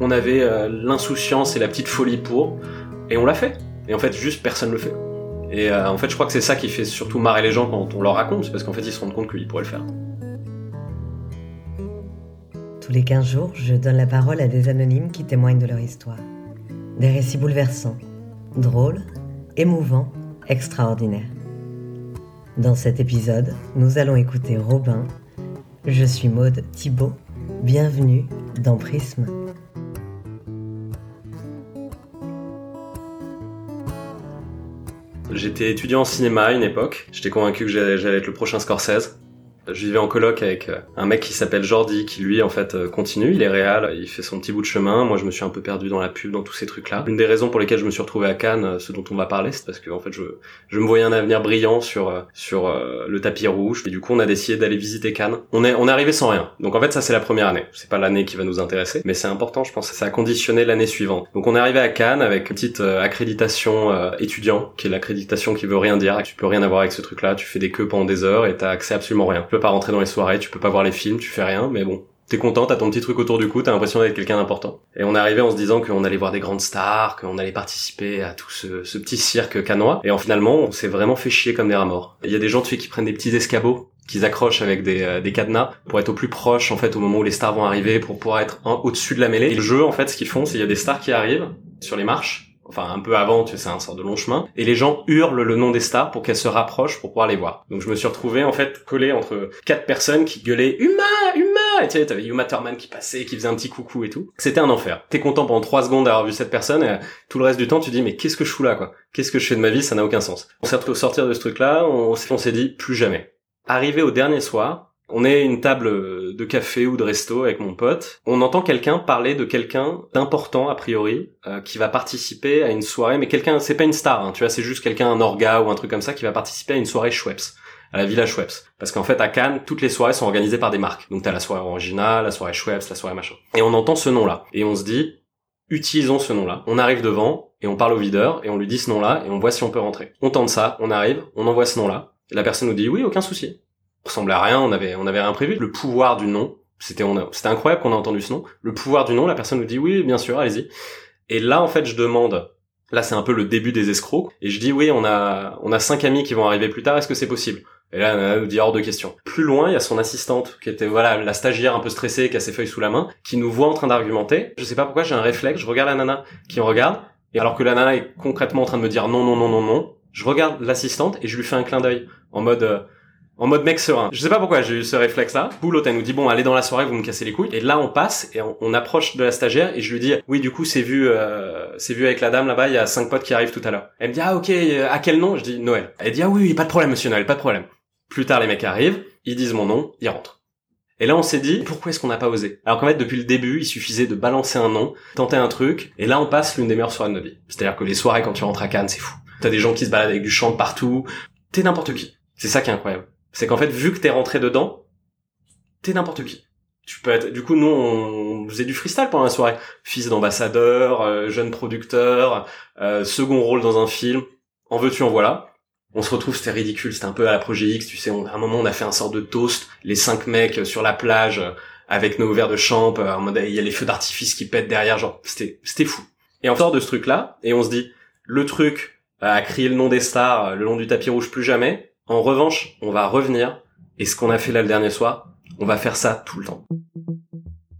On avait euh, l'insouciance et la petite folie pour, et on l'a fait. Et en fait, juste personne le fait. Et euh, en fait, je crois que c'est ça qui fait surtout marrer les gens quand on leur raconte, c'est parce qu'en fait, ils se rendent compte qu'ils pourraient le faire. Tous les 15 jours, je donne la parole à des anonymes qui témoignent de leur histoire. Des récits bouleversants, drôles, émouvants, extraordinaires. Dans cet épisode, nous allons écouter Robin. Je suis Maude Thibault. Bienvenue dans Prisme. J'étais étudiant en cinéma à une époque. J'étais convaincu que j'allais être le prochain Scorsese. Je vivais en coloc avec euh, un mec qui s'appelle Jordi, qui lui en fait euh, continue, il est réel, il fait son petit bout de chemin. Moi je me suis un peu perdu dans la pub, dans tous ces trucs-là. Une des raisons pour lesquelles je me suis retrouvé à Cannes, euh, ce dont on va parler, c'est parce que en fait je, je me voyais un avenir brillant sur sur le tapis rouge. Et du coup on a décidé d'aller visiter Cannes. On est on est arrivé sans rien. Donc en fait ça c'est la première année. C'est pas l'année qui va nous intéresser, mais c'est important, je pense. Ça a conditionné l'année suivante. Donc on est arrivé à Cannes avec une petite accréditation étudiant, qui est l'accréditation qui veut rien dire. Tu peux rien avoir avec ce truc-là. Tu fais des queues pendant des heures et t'as accès à absolument rien peux pas rentrer dans les soirées, tu peux pas voir les films, tu fais rien, mais bon, t'es content, t'as ton petit truc autour du cou, t'as l'impression d'être quelqu'un d'important. Et on est arrivé en se disant qu'on allait voir des grandes stars, qu'on allait participer à tout ce, petit cirque canois. Et en finalement, on s'est vraiment fait chier comme des rats morts. Il y a des gens, sais, qui prennent des petits escabeaux qu'ils accrochent avec des, euh, des cadenas pour être au plus proche en fait au moment où les stars vont arriver pour pouvoir être au-dessus de la mêlée. Et le jeu en fait ce qu'ils font c'est il y a des stars qui arrivent sur les marches enfin un peu avant, tu sais, un sort de long chemin, et les gens hurlent le nom des stars pour qu'elles se rapprochent pour pouvoir les voir. Donc je me suis retrouvé en fait collé entre quatre personnes qui gueulaient Uma, Uma, et tu sais, t'avais Uma Thurman qui passait, qui faisait un petit coucou et tout. C'était un enfer. T'es content pendant trois secondes d'avoir vu cette personne, et tout le reste du temps tu dis mais qu'est-ce que je fous là quoi? Qu'est-ce que je fais de ma vie? Ça n'a aucun sens. On s'est retrouvé sortir de ce truc-là, on s'est dit plus jamais. Arrivé au dernier soir, on est une table de café ou de resto avec mon pote. On entend quelqu'un parler de quelqu'un d'important a priori euh, qui va participer à une soirée, mais quelqu'un, c'est pas une star, hein, tu vois, c'est juste quelqu'un un orga ou un truc comme ça qui va participer à une soirée Schweppes à la Villa Schweppes. Parce qu'en fait, à Cannes, toutes les soirées sont organisées par des marques. Donc t'as la soirée originale, la soirée Schweppes, la soirée machin. Et on entend ce nom-là. Et on se dit, utilisons ce nom-là. On arrive devant, et on parle au videur, et on lui dit ce nom-là, et on voit si on peut rentrer. On tente ça, on arrive, on envoie ce nom-là. La personne nous dit, oui, aucun souci ressemblait à rien, on avait, on avait rien prévu. Le pouvoir du nom, c'était, c'était incroyable qu'on a entendu ce nom. Le pouvoir du nom, la personne nous dit oui, bien sûr, allez-y. Et là, en fait, je demande, là, c'est un peu le début des escrocs, et je dis oui, on a, on a cinq amis qui vont arriver plus tard, est-ce que c'est possible? Et là, elle nous dit hors de question. Plus loin, il y a son assistante, qui était, voilà, la stagiaire un peu stressée, qui a ses feuilles sous la main, qui nous voit en train d'argumenter. Je sais pas pourquoi, j'ai un réflexe, je regarde la nana qui me regarde, et alors que la nana est concrètement en train de me dire non, non, non, non, non, je regarde l'assistante et je lui fais un clin d'œil, en mode, euh, en mode mec serein. Je sais pas pourquoi j'ai eu ce réflexe-là. Boulot, elle nous dit bon, allez dans la soirée, vous me cassez les couilles. Et là, on passe et on, approche de la stagiaire et je lui dis oui, du coup, c'est vu, euh, c'est vu avec la dame là-bas. Il y a cinq potes qui arrivent tout à l'heure. Elle me dit ah ok, euh, à quel nom? Je dis Noël. Elle dit ah oui, pas de problème, monsieur Noël, pas de problème. Plus tard, les mecs arrivent, ils disent mon nom, ils rentrent. Et là, on s'est dit, pourquoi est-ce qu'on n'a pas osé? Alors qu'en fait, depuis le début, il suffisait de balancer un nom, tenter un truc, et là, on passe l'une des meilleures soirées de notre vie. C'est-à-dire que les soirées, quand tu rentres à Cannes, c'est fou. T'as des gens qui se baladent avec du chant partout. T'es n'importe qui. C'est ça qui est incroyable c'est qu'en fait, vu que t'es rentré dedans, t'es n'importe qui. Tu peux être, du coup, nous, on faisait du freestyle pendant la soirée. Fils d'ambassadeur, euh, jeune producteur, euh, second rôle dans un film. En veux-tu, en voilà. On se retrouve, c'était ridicule, c'était un peu à la Projet X, tu sais, à un moment, on a fait un sort de toast, les cinq mecs sur la plage, avec nos verres de champ, mode, il y a les feux d'artifice qui pètent derrière, genre, c'était, c'était fou. Et on sort de ce truc-là, et on se dit, le truc, à crier le nom des stars, le long du tapis rouge plus jamais, en revanche, on va revenir, et ce qu'on a fait là le dernier soir, on va faire ça tout le temps.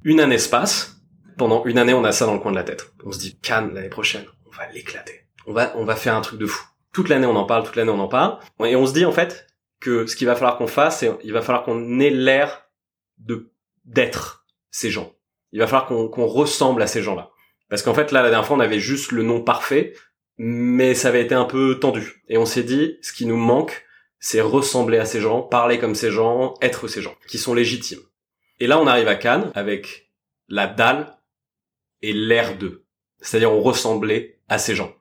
Une année se passe, pendant une année on a ça dans le coin de la tête. On se dit, Cannes l'année prochaine, on va l'éclater. On va, on va faire un truc de fou. Toute l'année on en parle, toute l'année on en parle, et on se dit en fait que ce qu'il va falloir qu'on fasse, c'est il va falloir qu'on ait l'air de d'être ces gens. Il va falloir qu'on ressemble à ces gens-là. Parce qu'en fait là la dernière fois on avait juste le nom parfait, mais ça avait été un peu tendu. Et on s'est dit, ce qui nous manque, c'est ressembler à ces gens, parler comme ces gens, être ces gens, qui sont légitimes. Et là, on arrive à Cannes avec la dalle et l'air d'eux. C'est-à-dire, on ressemblait à ces gens.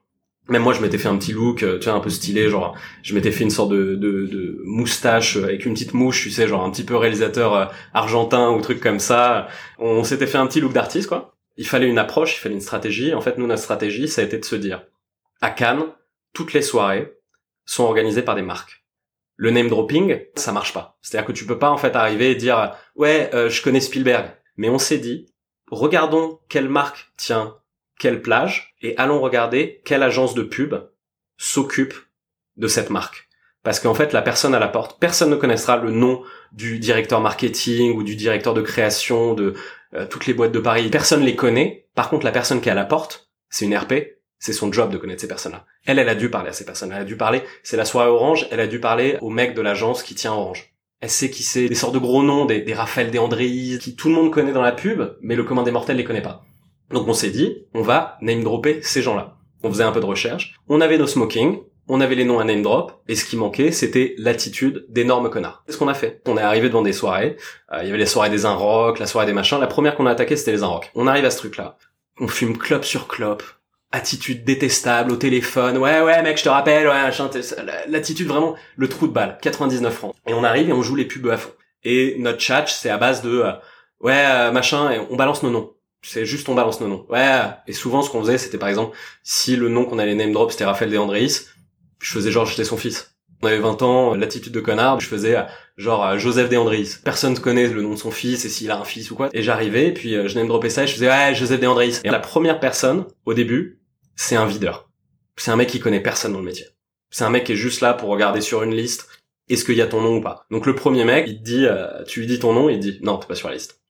Même moi, je m'étais fait un petit look, euh, tu vois, un peu stylé, genre, je m'étais fait une sorte de, de, moustache avec une petite mouche, tu sais, genre un petit peu réalisateur euh, argentin ou truc comme ça. On s'était fait un petit look d'artiste, quoi. Il fallait une approche, il fallait une stratégie. En fait, nous, notre stratégie, ça a été de se dire, à Cannes, toutes les soirées sont organisées par des marques le name dropping, ça marche pas. C'est-à-dire que tu peux pas en fait arriver et dire ouais, euh, je connais Spielberg. Mais on s'est dit, regardons quelle marque tient quelle plage et allons regarder quelle agence de pub s'occupe de cette marque. Parce qu'en fait, la personne à la porte, personne ne connaîtra le nom du directeur marketing ou du directeur de création de euh, toutes les boîtes de Paris. Personne les connaît. Par contre, la personne qui est à la porte, c'est une RP. C'est son job de connaître ces personnes-là. Elle, elle a dû parler à ces personnes. Elle a dû parler. C'est la soirée Orange. Elle a dû parler au mec de l'agence qui tient Orange. Elle sait qui c'est, des sortes de gros noms, des, des Raphaël, des Andréis, qui tout le monde connaît dans la pub, mais le commun des mortels les connaît pas. Donc on s'est dit, on va name dropper ces gens-là. On faisait un peu de recherche. On avait nos smoking, on avait les noms à name drop, et ce qui manquait, c'était l'attitude d'énormes connards. C'est ce qu'on a fait? On est arrivé devant des soirées. Euh, il y avait les soirées des rock, la soirée des machins. La première qu'on a attaquée, c'était les rock. On arrive à ce truc-là. On fume clope sur clope. Attitude détestable au téléphone. Ouais, ouais, mec, je te rappelle, ouais. L'attitude vraiment, le trou de balle. 99 francs. Et on arrive et on joue les pubs à fond. Et notre chat, c'est à base de, euh, ouais, euh, machin, et on balance nos noms c'est juste on balance nos noms. Ouais, et souvent ce qu'on faisait, c'était par exemple, si le nom qu'on allait name drop c'était Raphaël De Andréis, je faisais genre j'étais son fils. On avait 20 ans, l'attitude de connard, je faisais genre Joseph De Andréis. Personne ne connaît le nom de son fils et s'il a un fils ou quoi. Et j'arrivais, puis euh, je name dropais ça et je faisais ouais, Joseph De Andréis. Et la première personne, au début, c'est un videur. C'est un mec qui connaît personne dans le métier. C'est un mec qui est juste là pour regarder sur une liste, est-ce qu'il y a ton nom ou pas. Donc le premier mec, il te dit, euh, tu lui dis ton nom, il te dit non, t'es pas sur la liste.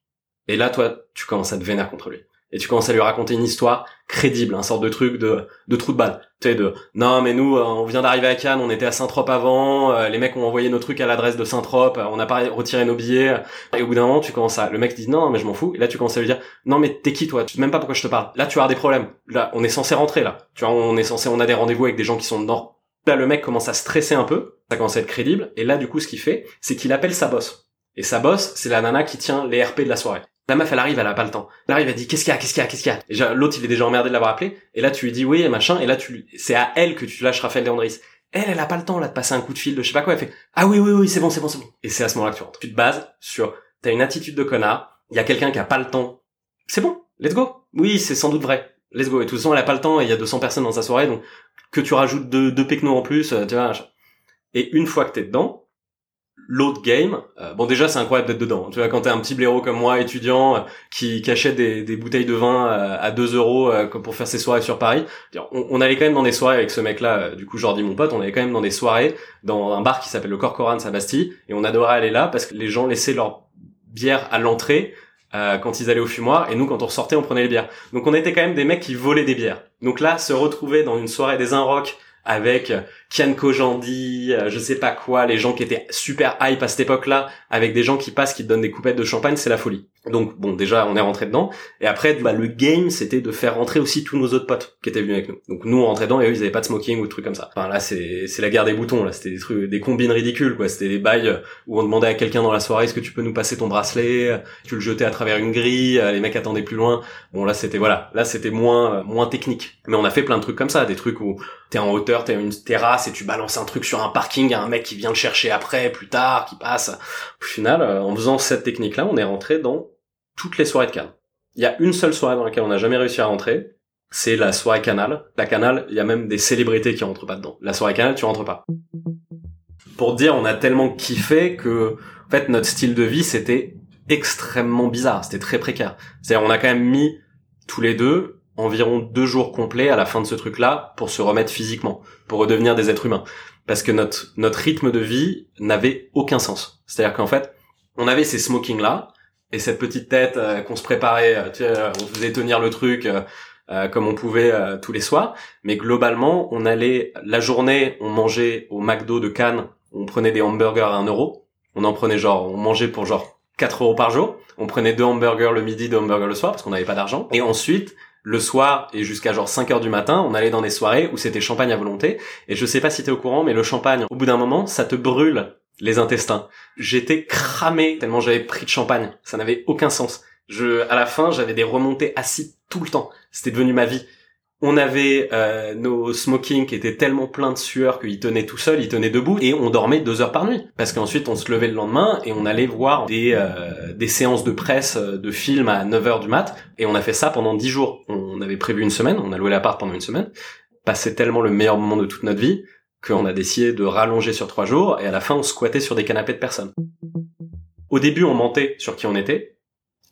Et là, toi, tu commences à te vénérer contre lui. Et tu commences à lui raconter une histoire crédible, un sorte de truc de, de trou de balle. Tu sais, de, non, mais nous, euh, on vient d'arriver à Cannes, on était à Saint-Trope avant, euh, les mecs ont envoyé nos trucs à l'adresse de Saint-Trope, euh, on n'a pas retiré nos billets. Et au bout d'un moment, tu commences à, le mec dit, non, mais je m'en fous. Et là, tu commences à lui dire, non, mais t'es qui, toi? Tu sais même pas pourquoi je te parle. Là, tu as des problèmes. Là, on est censé rentrer, là. Tu vois, on est censé, on a des rendez-vous avec des gens qui sont dedans. Là, le mec commence à stresser un peu. Ça commence à être crédible. Et là, du coup, ce qu'il fait, c'est qu'il appelle sa boss. Et sa boss, c'est la nana qui tient les RP de la soirée. La meuf, elle arrive, elle a pas le temps. Elle arrive, elle dit, qu'est-ce qu'il y a, qu'est-ce qu'il y a, qu'est-ce qu'il y a? Et l'autre, il est déjà emmerdé de l'avoir appelé. Et là, tu lui dis oui, machin. Et là, tu, c'est à elle que tu lâches Raphaël Leandris. Elle, elle a pas le temps, là, de passer un coup de fil de je sais pas quoi. Elle fait, ah oui, oui, oui, c'est bon, c'est bon, c'est bon. Et c'est à ce moment-là que tu rentres. Tu te bases sur, t'as une attitude de connard. Il y a quelqu'un qui a pas le temps. C'est bon. Let's go. Oui, c'est sans doute vrai. Let's go. Et de toute façon, elle a pas le temps et il y a 200 personnes dans sa soirée. Donc, que tu rajoutes deux, deux en plus, euh, tu vois. Et une fois que t'es dedans, l'autre game, euh, bon déjà c'est incroyable d'être dedans. Tu vois quand t'es un petit blaireau comme moi, étudiant, euh, qui, qui achète des, des, bouteilles de vin euh, à 2 euros pour faire ses soirées sur Paris, on, on, allait quand même dans des soirées avec ce mec-là, du coup Jordi mon pote, on allait quand même dans des soirées dans un bar qui s'appelle le Corcoran de Sabastille, et on adorait aller là parce que les gens laissaient leur bière à l'entrée quand ils allaient au fumoir, et nous quand on ressortait on prenait les bières. Donc on était quand même des mecs qui volaient des bières. Donc là, se retrouver dans une soirée des rock avec Kian Kojandi, euh, je sais pas quoi, les gens qui étaient super hype à cette époque-là, avec des gens qui passent, qui te donnent des coupettes de champagne, c'est la folie. Donc bon, déjà on est rentré dedans, et après bah, le game c'était de faire rentrer aussi tous nos autres potes qui étaient venus avec nous. Donc nous on rentrait dedans et eux ils avaient pas de smoking ou de trucs comme ça. Enfin là c'est c'est la guerre des boutons là, c'était des trucs, des combines ridicules quoi. C'était des bails où on demandait à quelqu'un dans la soirée est-ce que tu peux nous passer ton bracelet, tu le jetais à travers une grille, les mecs attendaient plus loin. Bon là c'était voilà, là c'était moins moins technique, mais on a fait plein de trucs comme ça, des trucs où t'es en hauteur, t'es une terrasse et tu balances un truc sur un parking, un mec qui vient le chercher après, plus tard, qui passe. Au final, en faisant cette technique-là, on est rentré dans toutes les soirées de Cannes. Il y a une seule soirée dans laquelle on n'a jamais réussi à rentrer, c'est la soirée Canal. La Canal, il y a même des célébrités qui rentrent pas dedans. La soirée Canal, tu rentres pas. Pour dire, on a tellement kiffé que, en fait, notre style de vie, c'était extrêmement bizarre. C'était très précaire. C'est-à-dire, on a quand même mis, tous les deux, environ deux jours complets à la fin de ce truc-là pour se remettre physiquement, pour redevenir des êtres humains. Parce que notre, notre rythme de vie n'avait aucun sens. C'est-à-dire qu'en fait, on avait ces smokings-là, et cette petite tête euh, qu'on se préparait, euh, tu sais, on faisait tenir le truc euh, comme on pouvait tous les soirs, mais globalement, on allait la journée, on mangeait au McDo de Cannes, on prenait des hamburgers à 1 euro, on en prenait genre, on mangeait pour genre 4 euros par jour, on prenait deux hamburgers le midi, deux hamburgers le soir parce qu'on n'avait pas d'argent, et ensuite le soir et jusqu'à genre 5 heures du matin, on allait dans des soirées où c'était champagne à volonté. Et je sais pas si t'es au courant, mais le champagne, au bout d'un moment, ça te brûle les intestins. J'étais cramé tellement j'avais pris de champagne. Ça n'avait aucun sens. Je, à la fin, j'avais des remontées acides tout le temps. C'était devenu ma vie. On avait euh, nos smoking qui étaient tellement pleins de sueur qu'ils tenaient tout seuls, ils tenaient debout et on dormait deux heures par nuit. Parce qu'ensuite on se levait le lendemain et on allait voir des, euh, des séances de presse euh, de films à 9 heures du mat et on a fait ça pendant dix jours. On avait prévu une semaine, on a loué l'appart pendant une semaine. Passé tellement le meilleur moment de toute notre vie qu'on a décidé de rallonger sur trois jours, et à la fin, on squattait sur des canapés de personnes. Au début, on mentait sur qui on était,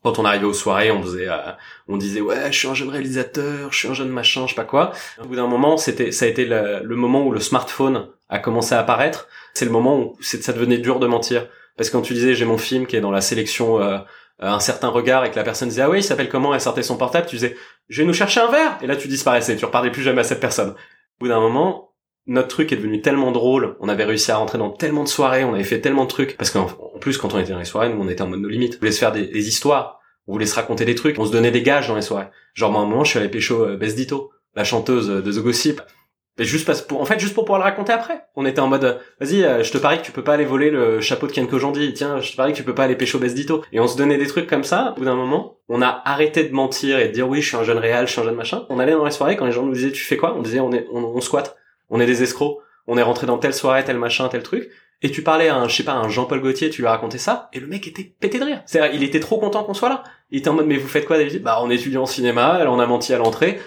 Quand on arrivait aux soirées, on faisait, euh, on disait ouais, je suis un jeune réalisateur, je suis un jeune machin, je sais pas quoi. Au bout d'un moment, c'était, ça a été le, moment où le smartphone a commencé à apparaître. C'est le moment où ça devenait dur de mentir, parce que quand tu disais j'ai mon film qui est dans la sélection euh, un certain regard et que la personne disait ah oui il s'appelle comment elle sortait son portable tu disais je vais nous chercher un verre et là tu disparaissais tu reparlais plus jamais à cette personne au bout d'un moment notre truc est devenu tellement drôle, on avait réussi à rentrer dans tellement de soirées, on avait fait tellement de trucs, parce qu'en plus quand on était dans les soirées, nous on était en mode no limite. On voulait se faire des, histoires, on voulait se raconter des trucs, on se donnait des gages dans les soirées. Genre moi à un moment je suis allé pécho euh, Bess Dito, la chanteuse de The Gossip. Mais juste parce pour, en fait, juste pour pouvoir le raconter après. On était en mode, euh, vas-y, euh, je te parie que tu peux pas aller voler le chapeau de Ken Kojandi. Tiens, je te parie que tu peux pas aller pécho Bess Dito. Et on se donnait des trucs comme ça. Au bout d'un moment, on a arrêté de mentir et de dire oui, je suis un jeune réel, je suis un jeune machin. On allait dans les soirées quand les gens nous disaient tu fais quoi? On disait on est, on, on squatte. On est des escrocs on est rentré dans telle soirée, tel machin, tel truc, et tu parlais à un, je sais pas, un Jean-Paul Gaultier, tu lui racontais ça, et le mec était pété de rire. C'est-à-dire, il était trop content qu'on soit là. Il était en mode, mais vous faites quoi, David? Bah, on étudie en cinéma, alors on a menti à l'entrée.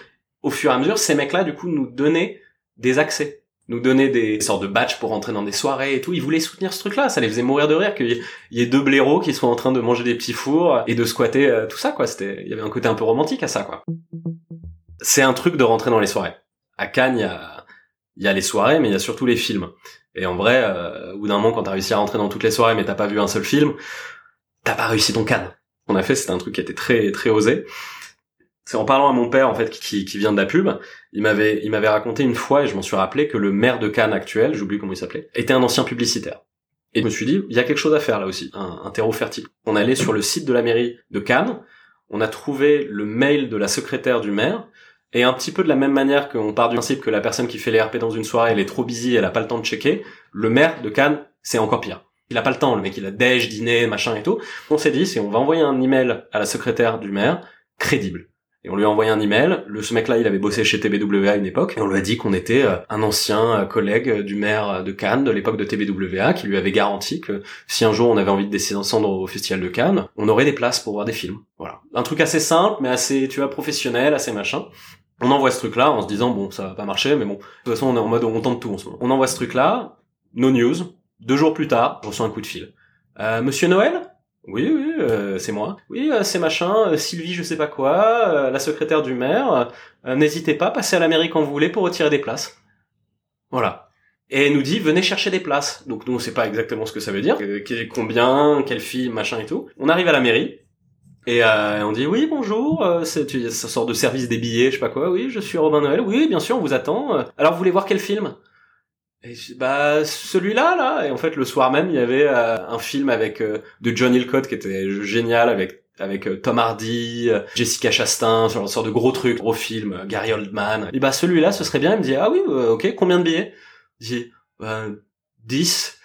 Au fur et à mesure, ces mecs-là, du coup, nous donnaient des accès nous donnaient des sortes de badges pour rentrer dans des soirées et tout. Ils voulaient soutenir ce truc-là. Ça les faisait mourir de rire qu'il y ait deux blaireaux qui soient en train de manger des petits fours et de squatter euh, tout ça, quoi. C'était, il y avait un côté un peu romantique à ça, quoi. C'est un truc de rentrer dans les soirées. À Cannes, il y a, il y a les soirées, mais il y a surtout les films. Et en vrai, euh, au bout d'un moment, quand t'as réussi à rentrer dans toutes les soirées, mais t'as pas vu un seul film, t'as pas réussi ton cadre. On a fait, c'était un truc qui était très très osé. C'est en parlant à mon père en fait qui, qui vient de la pub, il m'avait il m'avait raconté une fois et je m'en suis rappelé que le maire de Cannes actuel, j'oublie comment il s'appelait, était un ancien publicitaire. Et je me suis dit, il y a quelque chose à faire là aussi, un, un terreau fertile. On allait sur le site de la mairie de Cannes, on a trouvé le mail de la secrétaire du maire et un petit peu de la même manière qu'on part du principe que la personne qui fait les RP dans une soirée, elle est trop busy, elle a pas le temps de checker, le maire de Cannes, c'est encore pire. Il a pas le temps, le mec il a déj, dîner, machin et tout. On s'est dit, c'est on va envoyer un email à la secrétaire du maire, crédible. Et on lui a envoyé un email. Le, ce mec-là, il avait bossé chez TBWA à une époque. Et on lui a dit qu'on était euh, un ancien euh, collègue du maire de Cannes de l'époque de TBWA qui lui avait garanti que si un jour on avait envie de descendre au festival de Cannes, on aurait des places pour voir des films. Voilà. Un truc assez simple, mais assez, tu vois, professionnel, assez machin. On envoie ce truc-là en se disant bon ça va pas marcher mais bon de toute façon on est en mode on tente tout en ce moment. On envoie ce truc-là, no news. Deux jours plus tard, je reçois un coup de fil. Euh, Monsieur Noël? Oui oui euh, c'est moi. Oui euh, c'est machin euh, Sylvie je sais pas quoi la secrétaire du maire. N'hésitez pas passez à la mairie quand vous voulez pour retirer des places. Voilà. Et elle nous dit venez chercher des places. Donc nous on sait pas exactement ce que ça veut dire, combien, quelle fille, machin et tout. On arrive à la mairie. Et euh, on dit oui bonjour, euh, c'est ça sort de service des billets, je sais pas quoi. Oui, je suis Robin Noël. Oui, bien sûr, on vous attend. Alors vous voulez voir quel film? Et bah celui-là là. Et en fait le soir même il y avait euh, un film avec euh, de John Hillcott qui était génial avec avec euh, Tom Hardy, Jessica Chastain, sur une sorte de gros truc, gros film, Gary Oldman. Et bah celui-là ce serait bien. Il me dit ah oui ok combien de billets? Je dis bah, 10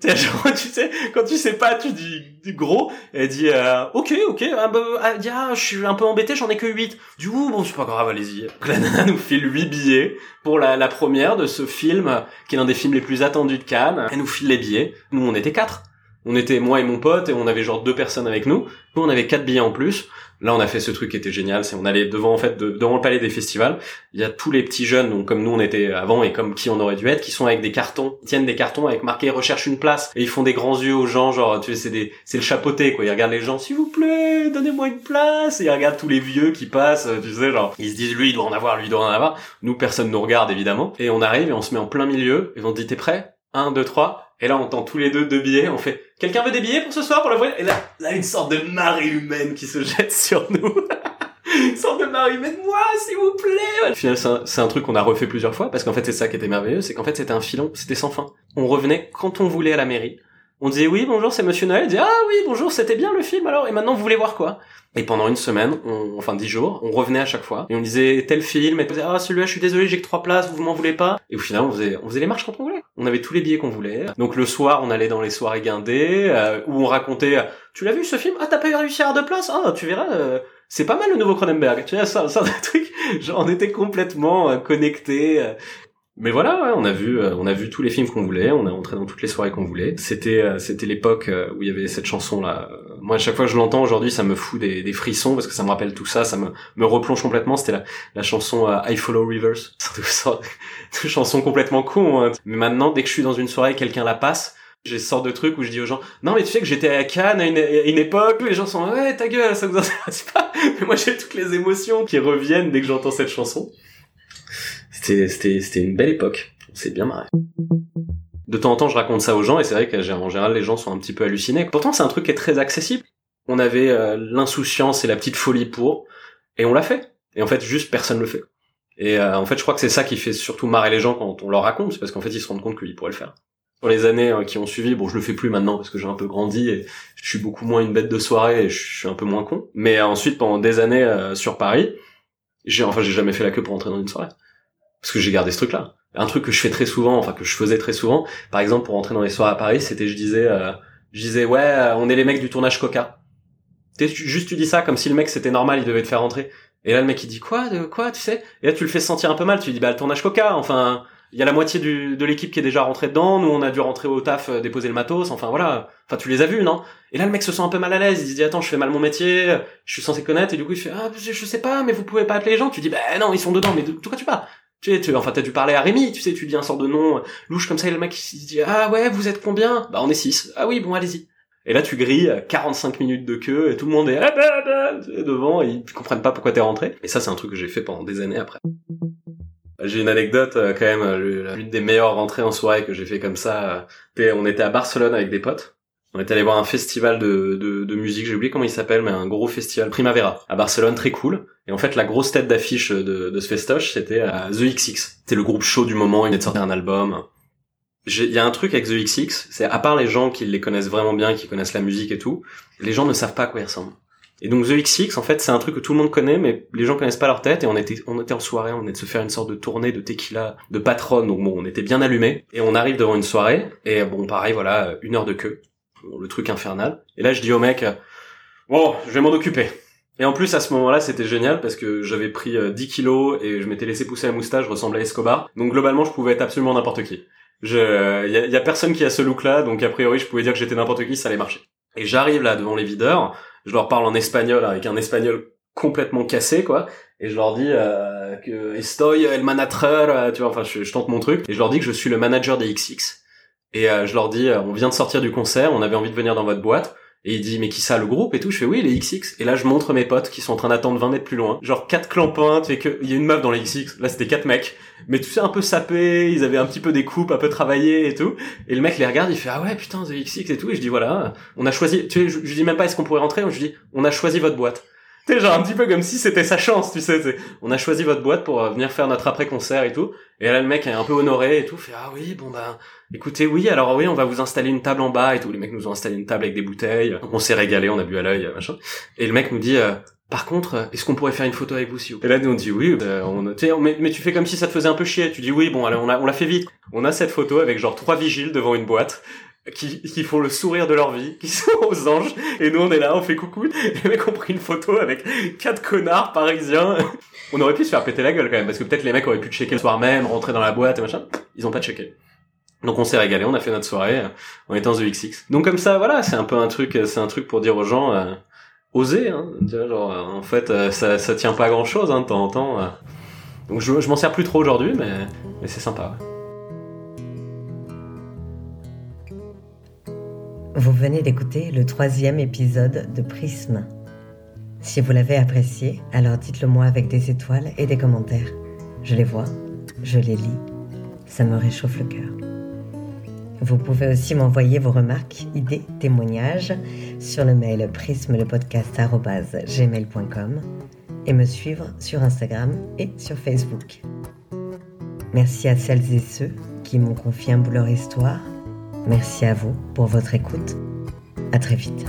tu sais, quand tu sais pas, tu dis gros, elle dit euh, ok, ok, ah, bah, ah, ah, je suis un peu embêté, j'en ai que 8. Du coup, bon, c'est pas grave, allez-y. La nana nous file 8 billets pour la, la première de ce film, qui est l'un des films les plus attendus de Cannes. Elle nous file les billets. Nous, on était quatre. On était moi et mon pote, et on avait genre deux personnes avec nous. Nous, on avait quatre billets en plus. Là, on a fait ce truc qui était génial, c'est on allait devant en fait devant le palais des festivals. Il y a tous les petits jeunes, donc comme nous on était avant et comme qui on aurait dû être, qui sont avec des cartons, tiennent des cartons avec marqué recherche une place et ils font des grands yeux aux gens, genre tu sais c'est des c'est le chapeauté quoi. Ils regardent les gens, s'il vous plaît, donnez-moi une place. Et ils regardent tous les vieux qui passent, tu sais genre ils se disent lui il doit en avoir, lui il doit en avoir. Nous personne nous regarde évidemment et on arrive et on se met en plein milieu et on dit t'es prêt? 1, 2, 3 et là, on entend tous les deux deux billets. On fait, quelqu'un veut des billets pour ce soir pour le voir Et là, là, une sorte de marée humaine qui se jette sur nous. une sorte de marée humaine. Moi, s'il vous plaît. Au final, c'est un, truc qu'on a refait plusieurs fois parce qu'en fait, c'est ça qui était merveilleux, c'est qu'en fait, c'était un filon, c'était sans fin. On revenait quand on voulait à la mairie. On disait oui, bonjour, c'est Monsieur Noël. Il disait ah oui, bonjour, c'était bien le film alors. Et maintenant, vous voulez voir quoi? Et pendant une semaine, enfin dix jours, on revenait à chaque fois et on disait tel film. Et on disait ah celui-là, je suis désolé, j'ai que trois places, vous m'en voulez pas? Et au final, on faisait, on faisait les marches quand on voulait. On avait tous les billets qu'on voulait. Donc le soir, on allait dans les soirées guindées euh, où on racontait tu l'as vu ce film? Ah t'as pas réussi à avoir de place Ah tu verras. Euh, c'est pas mal le nouveau Cronenberg, tu vois, ça, ça, un truc, genre on était complètement euh, connectés, mais voilà, ouais, on a vu, euh, on a vu tous les films qu'on voulait, on est entré dans toutes les soirées qu'on voulait. C'était, euh, c'était l'époque euh, où il y avait cette chanson là. Moi, à chaque fois que je l'entends aujourd'hui, ça me fout des, frissons parce que ça me rappelle tout ça, ça me, me replonge complètement. C'était la, la chanson I Follow Rivers. Une chanson complètement con. Hein. Mais maintenant, dès que je suis dans une soirée, quelqu'un la passe, J'ai ce sort de truc où je dis aux gens, non mais tu sais que j'étais à Cannes à une, époque où les gens sont, ouais ta gueule, ça vous intéresse pas. Mais moi j'ai toutes les émotions qui reviennent dès que j'entends cette chanson. C'était, c'était, c'était une belle époque. C'est bien marré. De temps en temps, je raconte ça aux gens et c'est vrai qu'en général, les gens sont un petit peu hallucinés. Pourtant, c'est un truc qui est très accessible. On avait euh, l'insouciance et la petite folie pour, et on l'a fait. Et en fait, juste personne le fait. Et euh, en fait, je crois que c'est ça qui fait surtout marrer les gens quand on leur raconte, c'est parce qu'en fait, ils se rendent compte qu'ils pourraient le faire dans les années euh, qui ont suivi, bon, je le fais plus maintenant parce que j'ai un peu grandi et je suis beaucoup moins une bête de soirée et je suis un peu moins con. Mais ensuite, pendant des années sur Paris, j'ai, enfin, j'ai jamais fait la queue pour entrer dans une soirée parce que j'ai gardé ce truc-là. Un truc que je fais très souvent, enfin que je faisais très souvent, par exemple pour entrer dans les soirées à Paris, c'était je disais, je disais ouais, on est les mecs du tournage Coca. juste tu dis ça comme si le mec c'était normal, il devait te faire rentrer. Et là le mec il dit quoi, de quoi, tu sais? Et là tu le fais sentir un peu mal, tu dis bah le tournage Coca, enfin il y a la moitié du, de l'équipe qui est déjà rentrée dedans. Nous, on a dû rentrer au taf, euh, déposer le matos. Enfin voilà. Enfin, tu les as vus, non? Et là, le mec se sent un peu mal à l'aise. Il se dit attends, je fais mal mon métier. Je suis censé connaître. Et du coup, il fait ah, je, sais pas, mais vous pouvez pas appeler les gens. Tu dis bah non, ils sont dedans. Mais de, tout cas, tu pas tu sais, tu, enfin, t'as dû parler à Rémi, tu sais, tu dis un sort de nom louche comme ça, et le mec, il se dit, ah ouais, vous êtes combien? Bah, on est 6. Ah oui, bon, allez-y. Et là, tu grilles 45 minutes de queue, et tout le monde est, ah, bah, bah, devant, et ils comprennent pas pourquoi t'es rentré. Et ça, c'est un truc que j'ai fait pendant des années après. J'ai une anecdote euh, quand même, euh, l'une des meilleures rentrées en soirée que j'ai fait comme ça. Euh, on était à Barcelone avec des potes. On était allé voir un festival de, de, de musique, j'ai oublié comment il s'appelle, mais un gros festival Primavera à Barcelone, très cool. Et en fait, la grosse tête d'affiche de, de ce festoche, c'était The XX. C'était le groupe chaud du moment, il venait de sortir un album. Il y a un truc avec The XX, c'est à part les gens qui les connaissent vraiment bien, qui connaissent la musique et tout, les gens ne savent pas à quoi ils ressemblent. Et donc The XX, en fait, c'est un truc que tout le monde connaît, mais les gens connaissent pas leur tête. Et on était, on était en soirée, on venait de se faire une sorte de tournée de tequila, de patron. Donc bon, on était bien allumés. Et on arrive devant une soirée. Et bon, pareil, voilà, une heure de queue. Le truc infernal. Et là, je dis au mec, bon, je vais m'en occuper. Et en plus, à ce moment-là, c'était génial parce que j'avais pris 10 euh, kilos et je m'étais laissé pousser la moustache, je ressemblais à Escobar. Donc globalement, je pouvais être absolument n'importe qui. Je, y a, y a personne qui a ce look-là, donc a priori, je pouvais dire que j'étais n'importe qui, ça allait marcher. Et j'arrive là devant les videurs je leur parle en espagnol avec un espagnol complètement cassé quoi et je leur dis euh, que estoy el manager euh, tu vois enfin je, tente mon truc et je leur dis que je suis le manager des XX et euh, je leur dis on vient de sortir du concert on avait envie de venir dans votre boîte. Et il dit mais qui ça le groupe et tout? Je fais oui les XX et là je montre mes potes qui sont en train d'attendre 20 mètres plus loin. Genre quatre clampins tu sais que il y a une meuf dans les XX là c'était quatre mecs. Mais tu sais un peu sapé ils avaient un petit peu des coupes un peu travaillées et tout. Et le mec les regarde il fait ah ouais putain The XX et tout. Et je dis voilà on a choisi tu sais je, je dis même pas est-ce qu'on pourrait rentrer? Je dis on a choisi votre boîte sais, genre un petit peu comme si c'était sa chance, tu sais. On a choisi votre boîte pour euh, venir faire notre après-concert et tout. Et là, le mec est un peu honoré et tout, fait ah oui, bon ben, écoutez, oui, alors oui, on va vous installer une table en bas et tout. Les mecs nous ont installé une table avec des bouteilles. On s'est régalé, on a bu à l'œil, machin. Et le mec nous dit, euh, par contre, est-ce qu'on pourrait faire une photo avec vous si vous Et là, nous on dit oui. Euh, on, mais, mais tu fais comme si ça te faisait un peu chier. Tu dis oui, bon, allez, on, on l'a fait vite. On a cette photo avec genre trois vigiles devant une boîte qui, qui font le sourire de leur vie, qui sont aux anges, et nous on est là, on fait coucou, les mecs ont pris une photo avec quatre connards parisiens. On aurait pu se faire péter la gueule quand même, parce que peut-être les mecs auraient pu checker le soir même, rentrer dans la boîte et machin. Ils ont pas checké. Donc on s'est régalé, on a fait notre soirée en étant The XX. Donc comme ça, voilà, c'est un peu un truc, c'est un truc pour dire aux gens, euh, oser, hein, genre, en fait, euh, ça, ça tient pas à grand chose, hein, de temps en temps. Euh. Donc je, je m'en sers plus trop aujourd'hui, mais, mais c'est sympa. Ouais. Vous venez d'écouter le troisième épisode de Prisme. Si vous l'avez apprécié, alors dites-le moi avec des étoiles et des commentaires. Je les vois, je les lis, ça me réchauffe le cœur. Vous pouvez aussi m'envoyer vos remarques, idées, témoignages sur le mail prismelepodcast.gmail.com et me suivre sur Instagram et sur Facebook. Merci à celles et ceux qui m'ont confié un bout leur histoire Merci à vous pour votre écoute. À très vite.